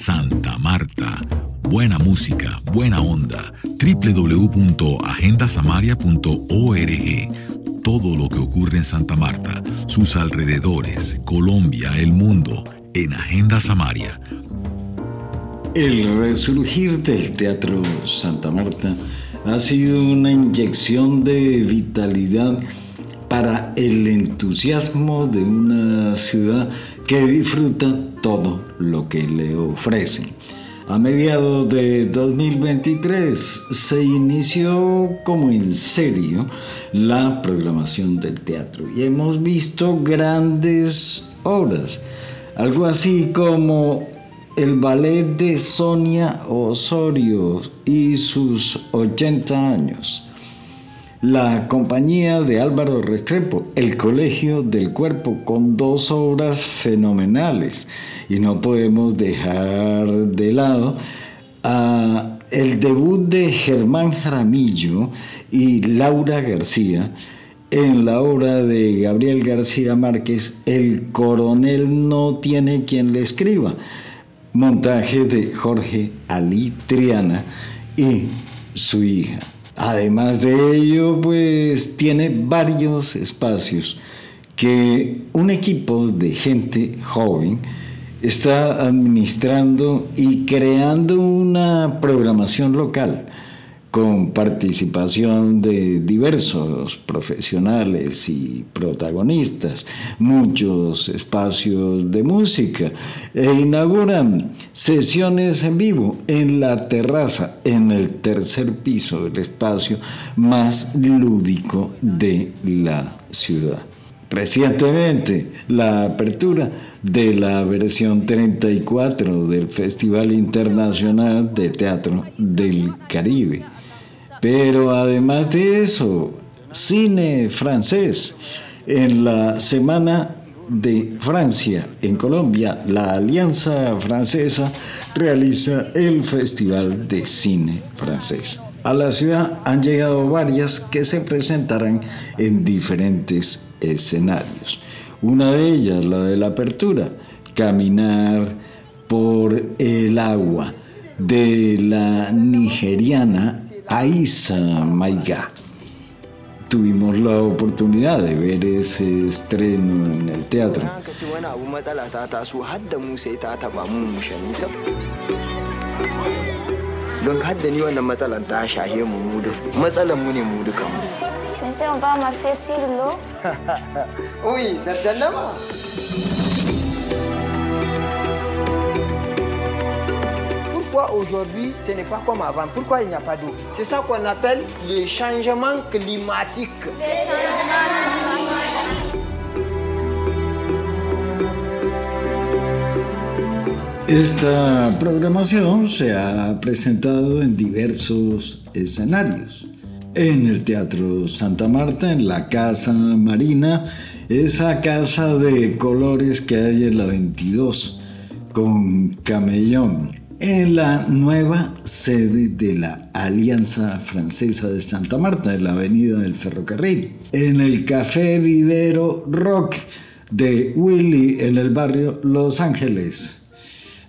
Santa Marta. Buena música, buena onda. www.agendasamaria.org. Todo lo que ocurre en Santa Marta, sus alrededores, Colombia, el mundo, en Agenda Samaria. El resurgir del Teatro Santa Marta ha sido una inyección de vitalidad para el entusiasmo de una ciudad que disfruta todo lo que le ofrecen. A mediados de 2023 se inició como en serio la programación del teatro y hemos visto grandes obras, algo así como el ballet de Sonia Osorio y sus 80 años la compañía de Álvaro Restrepo, El Colegio del Cuerpo, con dos obras fenomenales. Y no podemos dejar de lado a el debut de Germán Jaramillo y Laura García en la obra de Gabriel García Márquez, El coronel no tiene quien le escriba, montaje de Jorge Ali Triana y su hija. Además de ello, pues tiene varios espacios que un equipo de gente joven está administrando y creando una programación local con participación de diversos profesionales y protagonistas, muchos espacios de música e inauguran sesiones en vivo en la terraza, en el tercer piso del espacio más lúdico de la ciudad. Recientemente, la apertura de la versión 34 del Festival Internacional de Teatro del Caribe pero además de eso, cine francés. En la Semana de Francia en Colombia, la Alianza Francesa realiza el Festival de Cine Francés. A la ciudad han llegado varias que se presentarán en diferentes escenarios. Una de ellas, la de la apertura, caminar por el agua de la nigeriana Aisa Maiga. Tuvimos la oportunidad de ver ese estreno en el teatro. don hadda ni wannan matsalan ta shahe mu mu duk matsalan mu ne mu duka mu sai ba marce sirlo oui certainement Pourquoi aujourd'hui ce n'est pas comme avant Pourquoi il n'y a pas d'eau C'est ça qu'on appelle le changement climatique. Esta programación se ha presentado en diversos escenarios. En el Teatro Santa Marta, en la Casa Marina, esa casa de colores que hay en la 22, con camellón, en la nueva sede de la Alianza Francesa de Santa Marta, en la Avenida del Ferrocarril, en el Café Vivero Rock de Willy en el barrio Los Ángeles.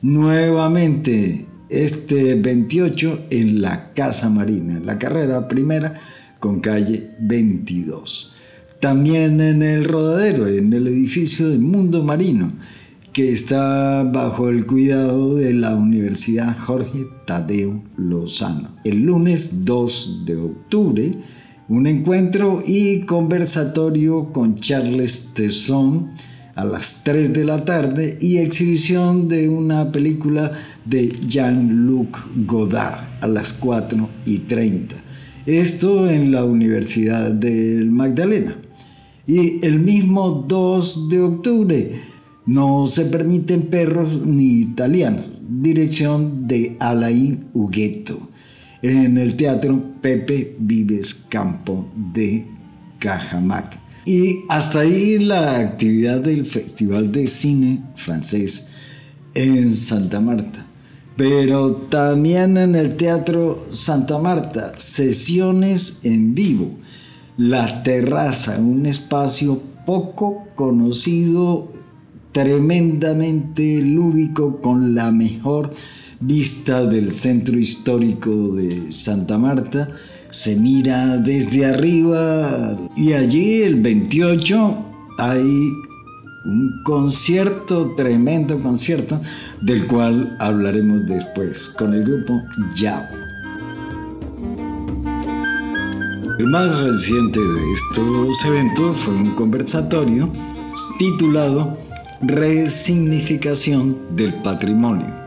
Nuevamente este 28 en la Casa Marina, en la carrera primera con calle 22. También en el Rodadero, en el edificio de Mundo Marino que está bajo el cuidado de la Universidad Jorge Tadeo Lozano. El lunes 2 de octubre, un encuentro y conversatorio con Charles Tesson a las 3 de la tarde y exhibición de una película de Jean-Luc Godard a las 4 y 30. Esto en la Universidad del Magdalena. Y el mismo 2 de octubre, no se permiten perros ni italianos. Dirección de Alain Hugueto. En el Teatro Pepe Vives Campo de Cajamac. Y hasta ahí la actividad del Festival de Cine Francés en Santa Marta. Pero también en el Teatro Santa Marta, sesiones en vivo. La terraza, un espacio poco conocido tremendamente lúdico con la mejor vista del centro histórico de Santa Marta. Se mira desde arriba y allí el 28 hay un concierto, tremendo concierto, del cual hablaremos después con el grupo Yao. El más reciente de estos eventos fue un conversatorio titulado Resignificación del Patrimonio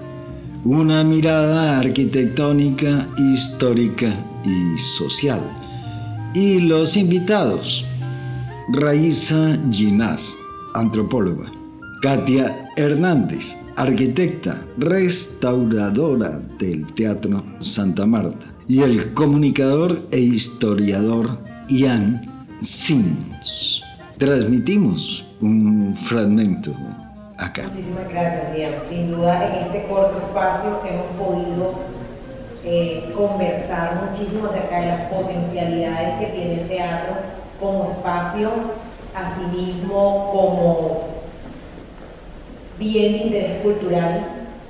una mirada arquitectónica, histórica y social. Y los invitados, Raiza Ginás, antropóloga, Katia Hernández, arquitecta, restauradora del Teatro Santa Marta, y el comunicador e historiador Ian Sims. Transmitimos un fragmento Muchísimas gracias, Ian. Sin duda, en este corto espacio hemos podido eh, conversar muchísimo acerca de las potencialidades que tiene el teatro como espacio, asimismo como bien de interés cultural,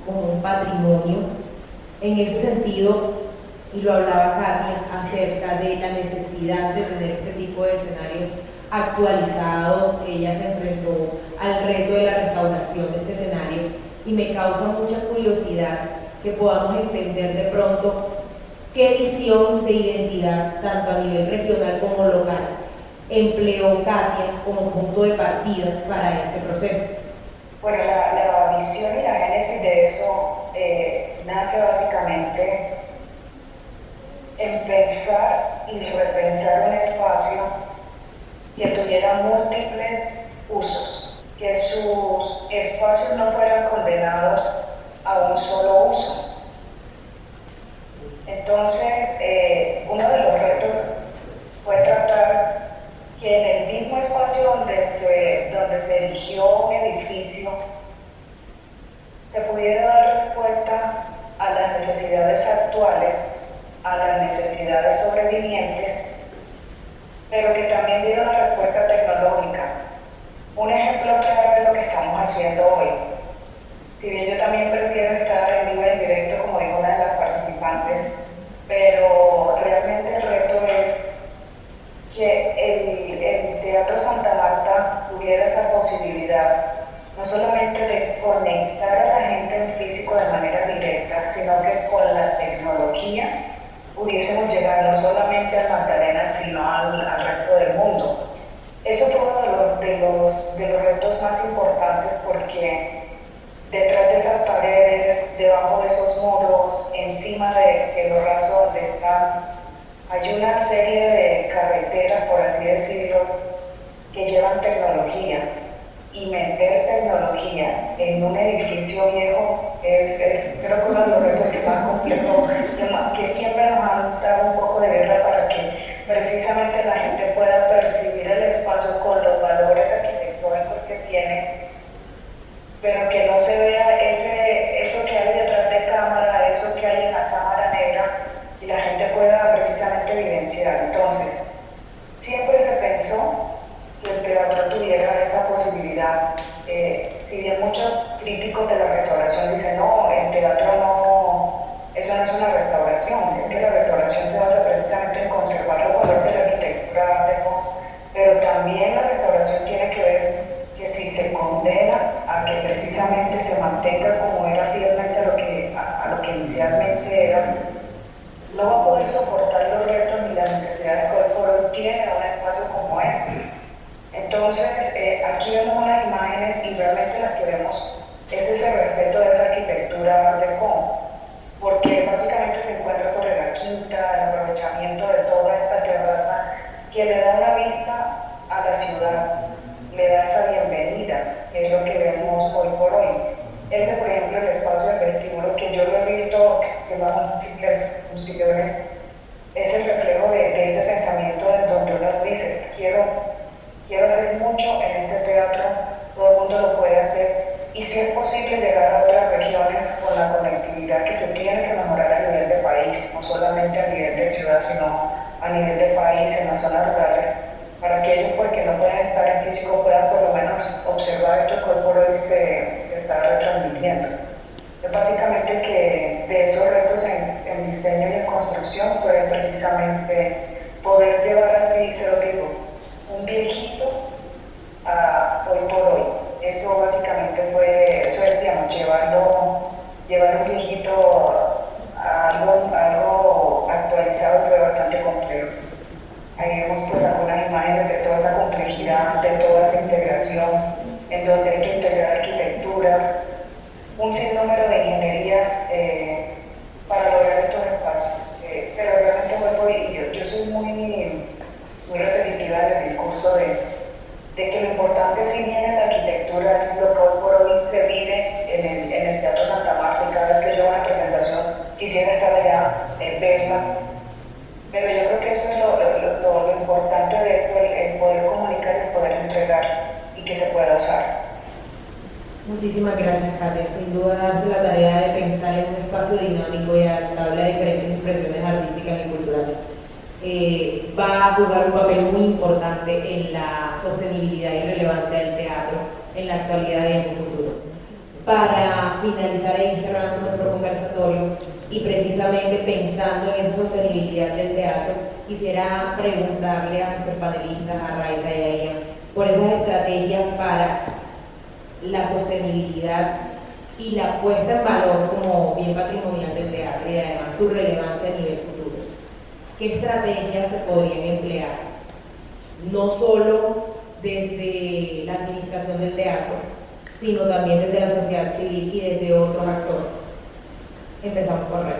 como un patrimonio. En ese sentido, y lo hablaba Katia, acerca de la necesidad de tener este tipo de escenarios actualizados, ella se enfrentó al reto de la restauración de este escenario y me causa mucha curiosidad que podamos entender de pronto qué visión de identidad, tanto a nivel regional como local, empleó Katia como punto de partida para este proceso. Bueno, la, visión y la génesis de eso eh, nace básicamente en pensar y repensar un espacio que tuviera múltiples usos, que sus espacios no fueran condenados a un solo uso. Entonces, eh, uno de los retos fue tratar que en el mismo espacio donde se, donde se erigió un edificio se pudiera dar respuesta a las necesidades actuales, a las necesidades sobrevivientes pero que también diera una respuesta tecnológica. Un ejemplo claro de lo que estamos haciendo hoy. Si bien yo también prefiero estar en vivo y directo, como dijo una de las participantes, pero realmente el reto es que el, el Teatro Santa Marta tuviera esa posibilidad, no solamente de conectar a la gente en físico de manera directa, sino que con la tecnología pudiésemos llegar no solamente a Magdalena, sino al, resto del mundo. Eso fue uno de los, de los, retos más importantes porque detrás de esas paredes, debajo de esos muros, encima del cielo raso donde están, hay una serie de carreteras, por así decirlo, que llevan tecnología y meter tecnología en un edificio viejo es, creo que uno de los retos más complejos, que siempre nos han dado un poco de guerra para que precisamente la gente pueda percibir el espacio con los valores arquitectónicos que tiene, pero que no se vea ese, eso que hay detrás de cámara, eso que hay en la cámara negra, y la gente pueda precisamente evidenciar. Entonces, siempre se pensó que el teatro tuviera esa posibilidad. Eh, si bien muchos críticos de la restauración dicen, no, el teatro no, eso no es una restauración, es que la restauración se basa precisamente en conservar los valores de la arquitectura pero también la restauración tiene que ver que se pueda usar. Muchísimas gracias, Katia. Sin duda, darse la tarea de pensar en un espacio dinámico y adaptable a diferentes expresiones artísticas y culturales. Eh, va a jugar un papel muy importante en la sostenibilidad y relevancia del teatro en la actualidad y en el futuro. Para finalizar e ir cerrando nuestro conversatorio y precisamente pensando en esa sostenibilidad del teatro, quisiera preguntarle a nuestros panelistas, a Raiza y a Ian, por esas estrategias para la sostenibilidad y la puesta en valor como bien patrimonial del teatro y además su relevancia a nivel futuro. ¿Qué estrategias se podrían emplear? No solo desde la administración del teatro, sino también desde la sociedad civil y desde otros actores. Empezamos por Rey.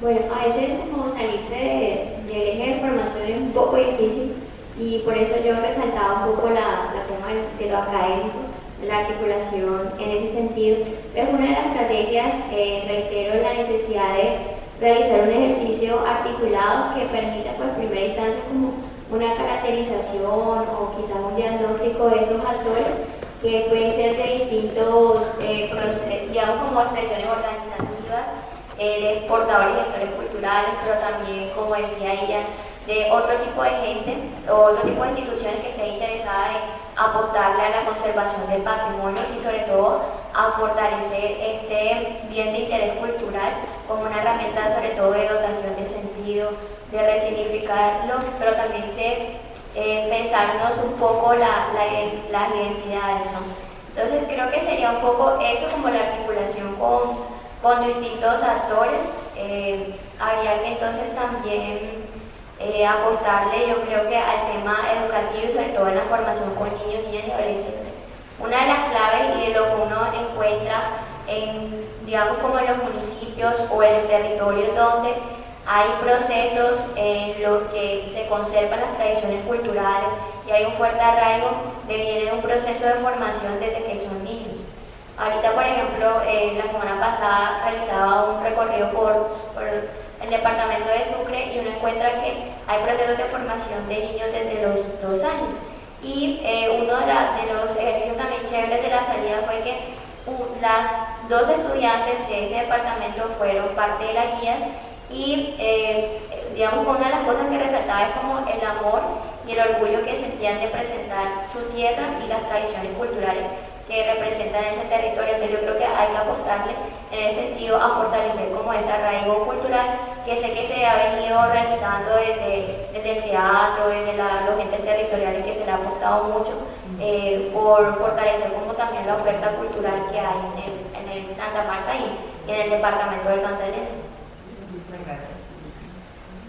Bueno, a veces como salirse del eje de formación es un poco difícil y por eso yo resaltaba un poco la, la tema de lo académico, la articulación en ese sentido. Es una de las estrategias, eh, reitero, la necesidad de realizar un ejercicio articulado que permita, pues, en primera instancia, como una caracterización o quizás un diagnóstico de esos actores que pueden ser de distintos, eh, digamos, como expresiones organizativas, eh, de portadores y gestores culturales, pero también, como decía ella, de otro tipo de gente o otro tipo de instituciones que estén interesadas en apostarle a la conservación del patrimonio y sobre todo a fortalecer este bien de interés cultural como una herramienta sobre todo de dotación de sentido, de resignificarlo, pero también de eh, pensarnos un poco la, las identidades. Entonces creo que sería un poco eso como la articulación con, con distintos actores. Eh, habría que entonces también eh, apostarle yo creo que al tema educativo y sobre todo en la formación con niños, niñas y adolescentes. Una de las claves y de lo que uno encuentra en, digamos, como en los municipios o en los territorios donde hay procesos en los que se conservan las tradiciones culturales y hay un fuerte arraigo, viene de un proceso de formación desde que son niños. Ahorita, por ejemplo, eh, la semana pasada realizaba un recorrido por, por el departamento de Sucre y uno encuentra que hay procesos de formación de niños desde los dos años. Y eh, uno de, los ejercicios también chéveres de la salida fue que las dos estudiantes de ese departamento fueron parte de las guías y eh, digamos una de las cosas que resaltaba es como el amor y el orgullo que sentían de presentar su tierra y las tradiciones culturales que representan ese territorio. Entonces yo creo que hay que apostarle en ese sentido a fortalecer como ese arraigo cultural que sé que se ha venido realizando desde, desde el teatro, desde los entes territoriales que se le ha apostado mucho eh, por fortalecer como también la oferta cultural que hay en el, en el Santa Marta y, en el departamento del Magdalena.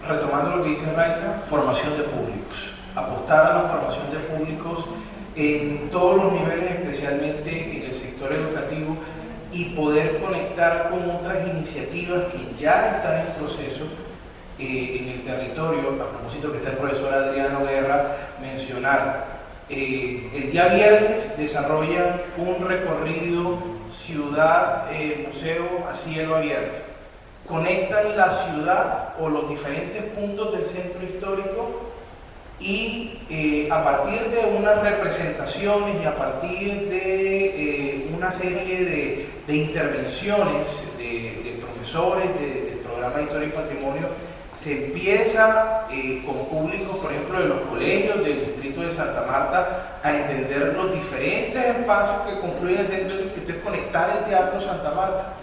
Retomando lo que dice Raiza, formación de públicos. Apostar a la formación de públicos en todos los niveles, especialmente en el sector educativo, y poder conectar con otras iniciativas que ya están en proceso eh, en el territorio. A propósito que está el profesor Adriano Guerra, mencionar. Eh, el día viernes desarrollan un recorrido ciudad-museo eh, a cielo abierto. Conectan la ciudad o los diferentes puntos del centro histórico y eh, a partir de unas representaciones y a partir de eh, una serie de, intervenciones de, profesores del programa de Historia y Patrimonio, se empieza eh, con públicos, por ejemplo, de los colegios del distrito de Santa Marta, a entender los diferentes espacios que confluyen en el centro que conectar el Teatro Santa Marta,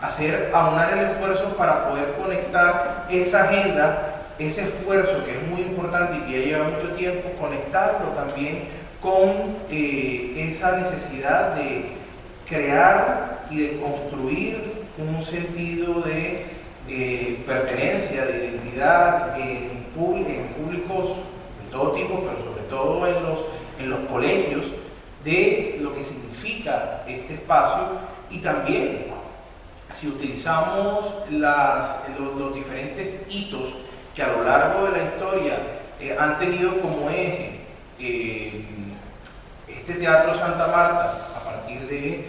hacer, aunar el esfuerzo para poder conectar esa agenda, ese esfuerzo que es muy importante y que ya lleva mucho tiempo, conectarlo también con eh, esa necesidad de crear y de construir un sentido de eh, pertenencia, de identidad en, públicos de todo tipo, pero sobre todo en los, en los colegios, de lo que significa este espacio. Y también si utilizamos las, los, diferentes hitos que a lo largo de la historia eh, han tenido como eje eh, este Teatro Santa Marta a partir de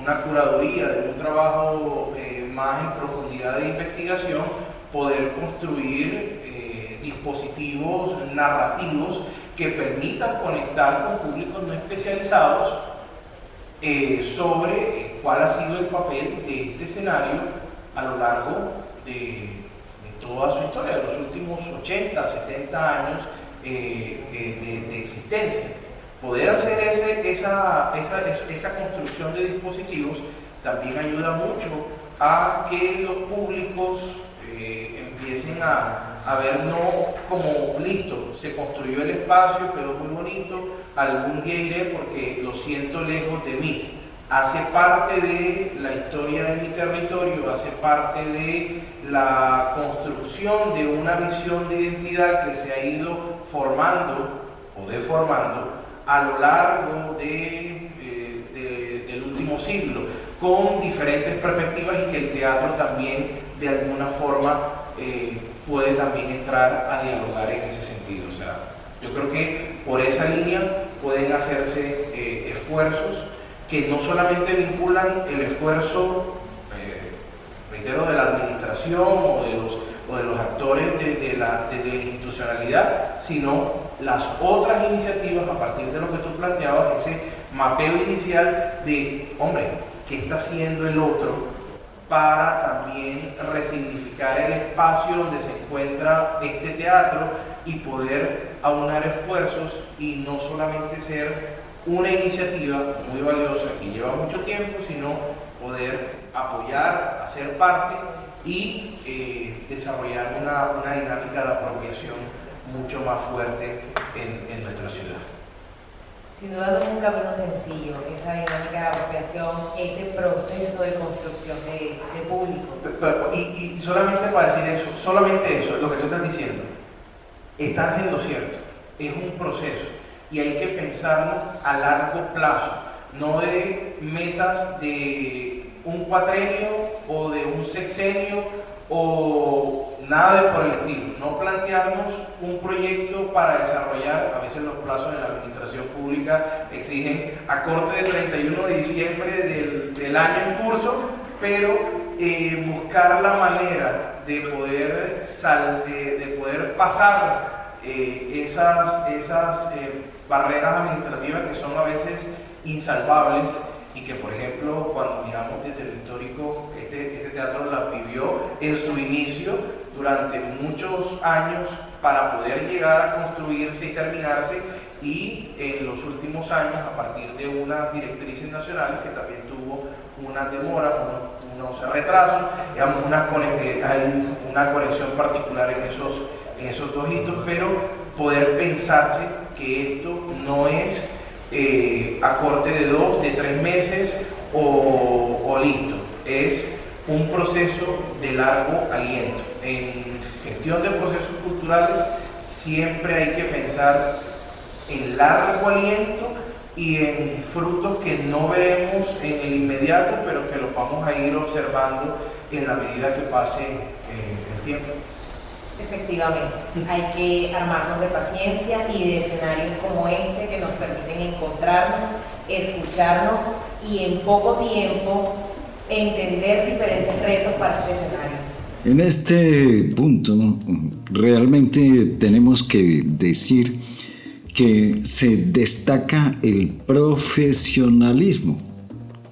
una curaduría, de un trabajo más en profundidad de investigación, poder construir eh, dispositivos narrativos que permitan conectar con públicos no especializados eh, sobre eh, cuál ha sido el papel de este escenario a lo largo de, toda su historia, los últimos 80, 70 años de, existencia. Poder hacer ese, esa, esa, esa construcción de dispositivos también ayuda mucho a que los públicos eh, empiecen a, a, ver no como listo, se construyó el espacio, quedó muy bonito, algún día iré porque lo siento lejos de mí. Hace parte de la historia de mi territorio, hace parte de la construcción de una visión de identidad que se ha ido formando o deformando a lo largo de, eh, del último siglo con diferentes perspectivas y que el teatro también de alguna forma eh, puede también entrar a dialogar en ese sentido. O sea, yo creo que por esa línea pueden hacerse eh, esfuerzos que no solamente vinculan el esfuerzo, eh, reitero, de la administración o de los, o de los actores de, la, de la institucionalidad, sino las otras iniciativas a partir de lo que tú planteabas, ese mapeo inicial de, hombre, qué está haciendo el otro para también resignificar el espacio donde se encuentra este teatro y poder aunar esfuerzos y no solamente ser una iniciativa muy valiosa que lleva mucho tiempo, sino poder apoyar, hacer parte y eh, desarrollar una, dinámica de apropiación mucho más fuerte en nuestra ciudad. Sin duda no es un camino sencillo, esa dinámica de apropiación, ese proceso de construcción de, público. Y, solamente para decir eso, solamente eso, lo que tú estás diciendo, estás en lo cierto, es un proceso y hay que pensarlo a largo plazo, no de metas de un cuatrenio o de un sexenio o nada de por el estilo, no plantearnos un proyecto para desarrollar, a veces los plazos de la administración pública exigen a corte del 31 de diciembre del, año en curso, pero eh, buscar la manera de poder, sal, de, poder pasar eh, esas, esas eh, barreras administrativas que son a veces insalvables y que por ejemplo cuando miramos desde el histórico, este, este teatro la vivió en su inicio durante muchos años para poder llegar a construirse y terminarse y en los últimos años a partir de unas directrices nacionales que también tuvo una demora, unos, unos retrasos, una, eh, una conexión particular en esos, en esos dos hitos, pero poder pensarse que esto no es eh, a corte de dos, de tres meses o, listo, es un proceso de largo aliento. En gestión de procesos culturales siempre hay que pensar en largo aliento y en frutos que no veremos en el inmediato, pero que los vamos a ir observando en la medida que pase eh, el tiempo. Efectivamente, hay que armarnos de paciencia y de escenarios como este que nos permiten encontrarnos, escucharnos y en poco tiempo entender diferentes retos para este escenario. En este punto, realmente tenemos que decir que se destaca el profesionalismo,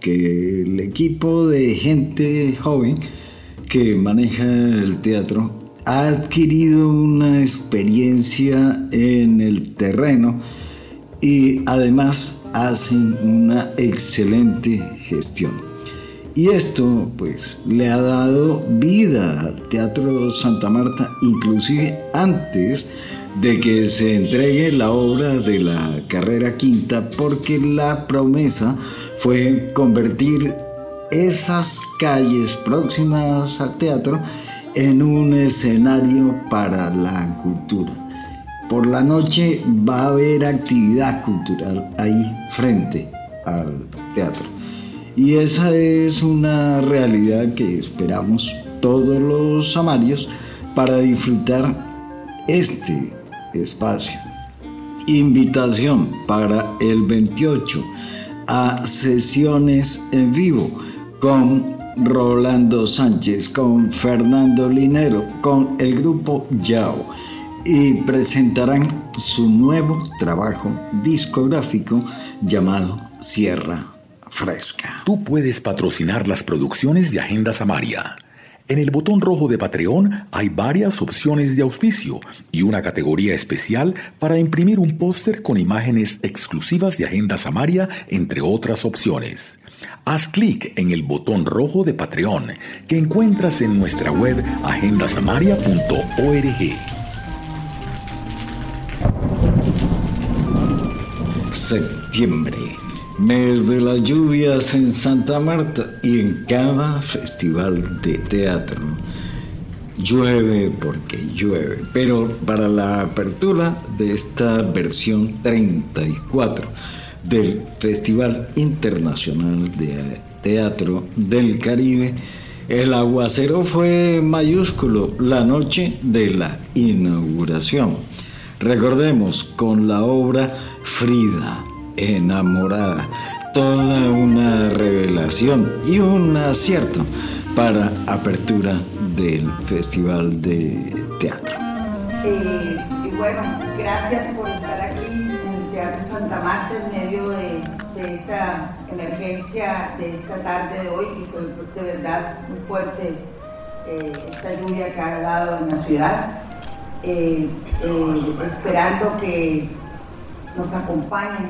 que el equipo de gente joven que maneja el teatro ha adquirido una experiencia en el terreno y además hacen una excelente gestión. Y esto pues le ha dado vida al Teatro Santa Marta inclusive antes de que se entregue la obra de la carrera quinta porque la promesa fue convertir esas calles próximas al teatro en un escenario para la cultura. Por la noche va a haber actividad cultural ahí frente al teatro. Y esa es una realidad que esperamos todos los amarios para disfrutar este espacio. Invitación para el 28 a sesiones en vivo con Rolando Sánchez, con Fernando Linero, con el grupo Yao y presentarán su nuevo trabajo discográfico llamado Sierra Fresca. Tú puedes patrocinar las producciones de Agenda Samaria en el botón rojo de Patreon hay varias opciones de auspicio y una categoría especial para imprimir un póster con imágenes exclusivas de Agenda Samaria, entre otras opciones. Haz clic en el botón rojo de Patreon que encuentras en nuestra web agendasamaria.org. Septiembre mes de las lluvias en Santa Marta y en cada festival de teatro. Llueve porque llueve, pero para la apertura de esta versión 34 del Festival Internacional de Teatro del Caribe, el aguacero fue mayúsculo la noche de la inauguración. Recordemos con la obra Frida enamorada. Toda una revelación y un acierto para apertura del Festival de Teatro. Eh, y bueno, gracias por estar Teatro Santa Marta en medio de, esta emergencia de esta tarde de hoy, que fue de verdad muy fuerte eh, esta lluvia que ha dado en la ciudad. Eh, esperando que nos acompañen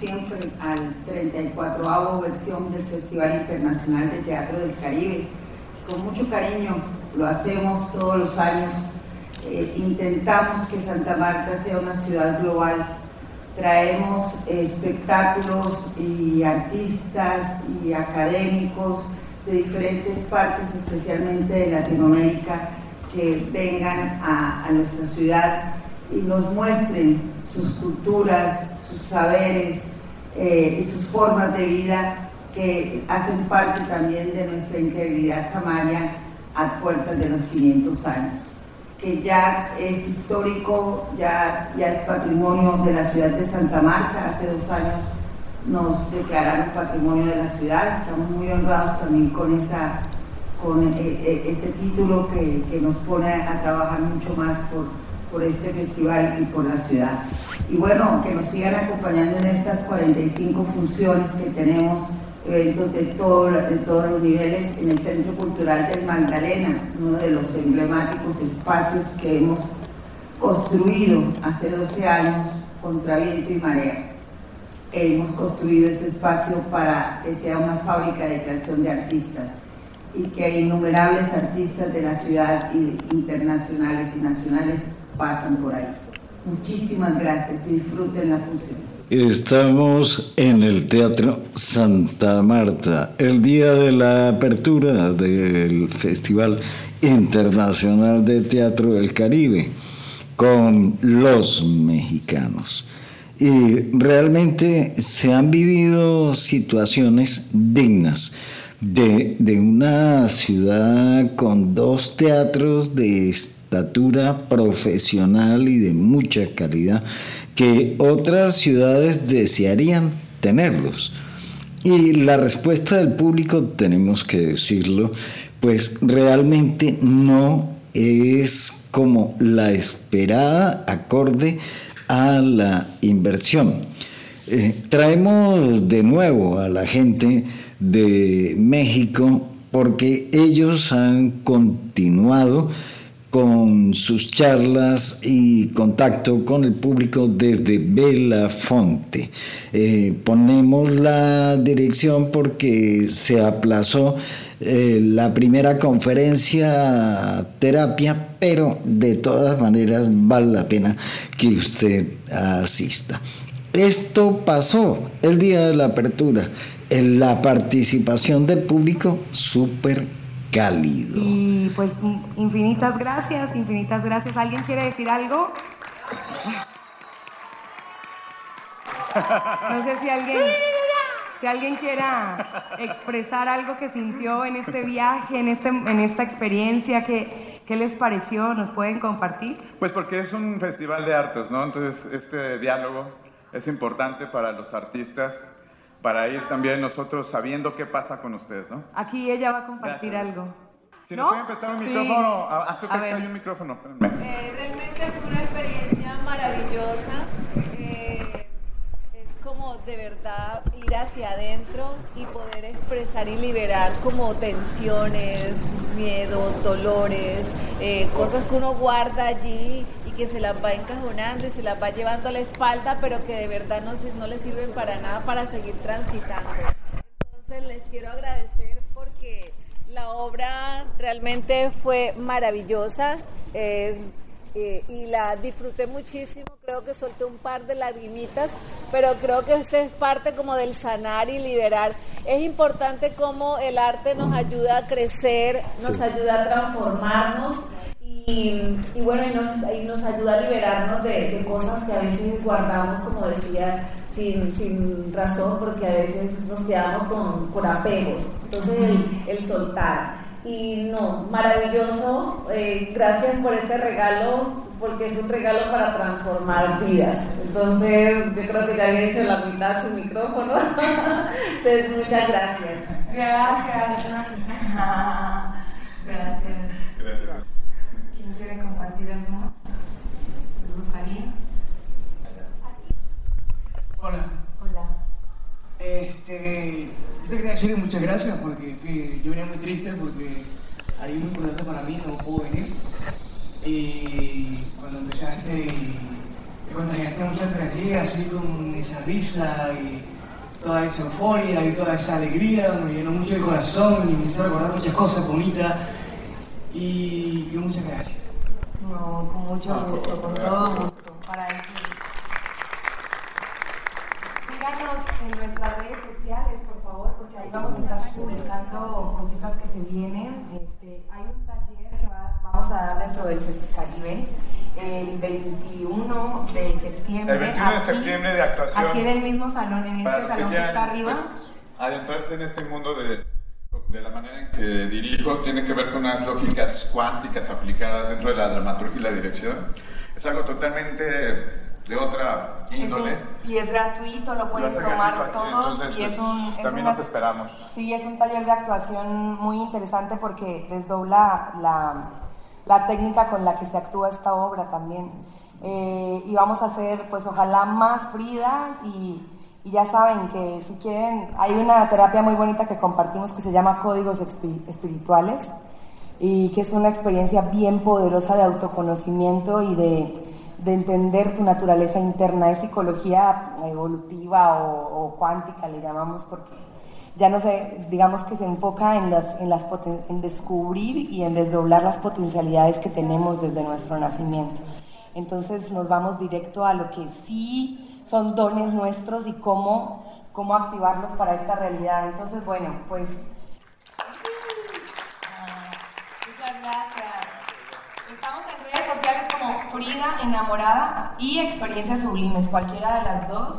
siempre, al 34 versión del Festival Internacional de Teatro del Caribe. Con mucho cariño lo hacemos todos los años. Eh, intentamos que Santa Marta sea una ciudad global. Traemos espectáculos y artistas y académicos de diferentes partes, especialmente de Latinoamérica, que vengan a, nuestra ciudad y nos muestren sus culturas, sus saberes eh, y sus formas de vida que hacen parte también de nuestra integridad samaria a puertas de los 500 años, que ya es histórico, ya, ya es patrimonio de la ciudad de Santa Marta, hace dos años nos declararon patrimonio de la ciudad, estamos muy honrados también con, esa, con eh, eh, ese título que, que nos pone a trabajar mucho más por por este festival y por la ciudad. Y bueno, que nos sigan acompañando en estas 45 funciones que tenemos, eventos de, todo, de todos los niveles en el Centro Cultural del Magdalena, uno de los emblemáticos espacios que hemos construido hace 12 años contra viento y marea. Hemos construido ese espacio para que sea una fábrica de creación de artistas y que innumerables artistas de la ciudad internacionales y nacionales pasan por ahí. Muchísimas gracias y disfruten la función. Estamos en el Teatro Santa Marta, el día de la apertura del Festival Internacional de Teatro del Caribe, con los mexicanos. Y realmente se han vivido situaciones dignas de, de una ciudad con dos teatros de estatura profesional y de mucha calidad que otras ciudades desearían tenerlos. Y la respuesta del público, tenemos que decirlo, pues realmente no es como la esperada acorde a la inversión. Eh, traemos de nuevo a la gente de México porque ellos han continuado con sus charlas y contacto con el público desde Belafonte. Eh, ponemos la dirección porque se aplazó eh, la primera conferencia terapia, pero de todas maneras vale la pena que usted asista. Esto pasó el día de la apertura, en la participación del público súper cálido. Y pues infinitas gracias, infinitas gracias. ¿Alguien quiere decir algo? No sé si alguien, si alguien quiera expresar algo que sintió en este viaje, en, este, en esta experiencia, ¿qué, ¿qué les pareció? ¿Nos pueden compartir? Pues porque es un festival de artes, ¿no? Entonces este diálogo es importante para los artistas, para ir también nosotros sabiendo qué pasa con ustedes, ¿no? Aquí ella va a compartir algo. Si ¿No? nos pueden prestar un micrófono, ah, ah a, hay un micrófono. Eh, realmente fue una experiencia maravillosa. Eh, es como de verdad ir hacia adentro y poder expresar y liberar como tensiones, miedo, dolores, eh, cosas que uno guarda allí que se las va encajonando y se las va llevando a la espalda, pero que de verdad no, no le sirven para nada para seguir transitando. Entonces les quiero agradecer porque la obra realmente fue maravillosa eh, y la disfruté muchísimo. Creo que solté un par de lagrimitas, pero creo que eso es parte como del sanar y liberar. Es importante cómo el arte nos ayuda a crecer, nos ayuda a transformarnos y, bueno, y nos, nos, ayuda a liberarnos de, cosas que a veces guardamos, como decía, sin, sin razón, porque a veces nos quedamos con, con apegos. Entonces, el, soltar. Y no, maravilloso. Eh, gracias por este regalo, porque es un regalo para transformar vidas. Entonces, yo creo que ya había hecho la mitad sin micrófono. Entonces, muchas gracias. Gracias. Gracias. Este, yo te quería decirle muchas gracias porque yo venía muy triste porque alguien muy importante para mí no pudo venir. Y cuando empezaste, te contagiaste mucha energía, así con esa risa y toda esa euforia y toda esa alegría, me llenó mucho el corazón y me hizo recordar muchas cosas bonitas. Y muchas gracias. No, con mucho gusto, con todo gusto. Para eso en nuestras redes sociales, por favor, porque ahí vamos a estar publicando cositas que se vienen. Este, hay un taller que vamos a dar dentro del Caribe el 21 de septiembre. El 21 de septiembre de actuación. Aquí en el mismo salón, en este salón que, está arriba. Pues, adentrarse en este mundo de, de la manera en que dirijo tiene que ver con unas lógicas cuánticas aplicadas dentro de la dramaturgia y la dirección. Es algo totalmente de otra índole. y es gratuito, lo pueden tomar todos. y es pues, un, también nos esperamos. Sí, es un taller de actuación muy interesante porque desdobla la, la técnica con la que se actúa esta obra también. Eh, y vamos a hacer, pues ojalá más fridas y, y, ya saben que si quieren, hay una terapia muy bonita que compartimos que se llama Códigos Espirituales y que es una experiencia bien poderosa de autoconocimiento y de de entender tu naturaleza interna. Es psicología evolutiva o, cuántica, le llamamos, porque ya no sé, digamos que se enfoca en, las, en, las en descubrir y en desdoblar las potencialidades que tenemos desde nuestro nacimiento. Entonces nos vamos directo a lo que sí son dones nuestros y cómo, cómo activarlos para esta realidad. Entonces, bueno, pues... Muchas gracias. Estamos en redes sociales como Frida Enamorada y Experiencias Sublimes, cualquiera de las dos.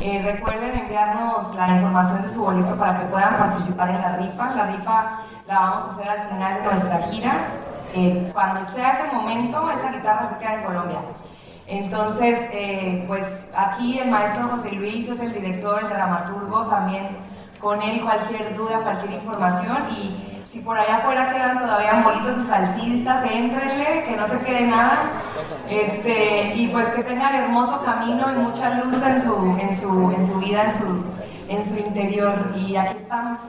Eh, recuerden enviarnos la información de su boleto para que puedan participar en la rifa. La rifa la vamos a hacer al final de nuestra gira. Eh, cuando sea ese momento, esta guitarra se queda en Colombia. Entonces, eh, pues aquí el maestro José Luis es el director, el dramaturgo, también con él cualquier duda, cualquier información y si por allá afuera quedan todavía molitos y salsistas, éntrenle, que no se quede nada. Este, y pues que tengan hermoso camino y mucha luz en su, en su, en su vida, en su, en su interior. Y aquí estamos.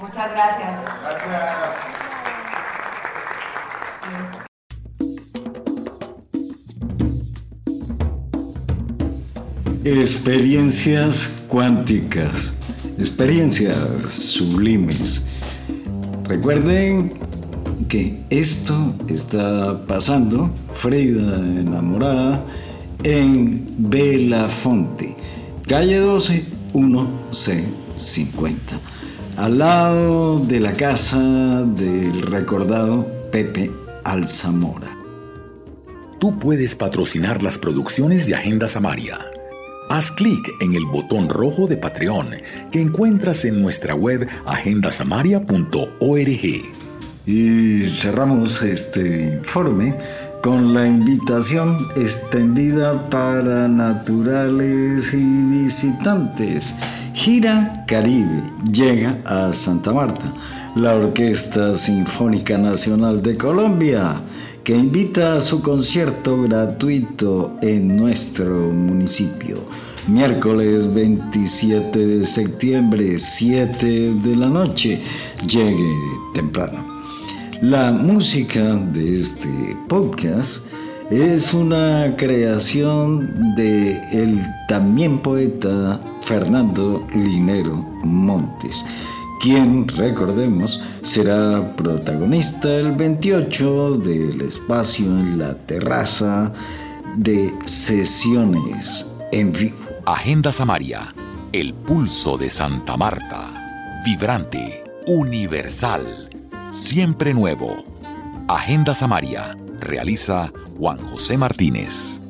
Muchas gracias. Gracias. Experiencias cuánticas, experiencias sublimes. Recuerden que esto está pasando Frida enamorada, en Belafonte, calle 12, 1C50, al lado de la casa del recordado Pepe Alzamora. Tú puedes patrocinar las producciones de Agenda Samaria. Haz clic en el botón rojo de Patreon que encuentras en nuestra web agendasamaria.org. Y cerramos este informe con la invitación extendida para naturales y visitantes. Gira Caribe llega a Santa Marta, la Orquesta Sinfónica Nacional de Colombia, que invita a su concierto gratuito en nuestro municipio. Miércoles 27 de septiembre, 7 de la noche. Llegue temprano. La música de este podcast es una creación de el también poeta Fernando Linero Montes, quien, recordemos, será protagonista el 28 del espacio en la terraza de sesiones en vivo. Agenda Samaria, el pulso de Santa Marta, vibrante, universal siempre nuevo. Agenda Samaria, realiza Juan José Martínez.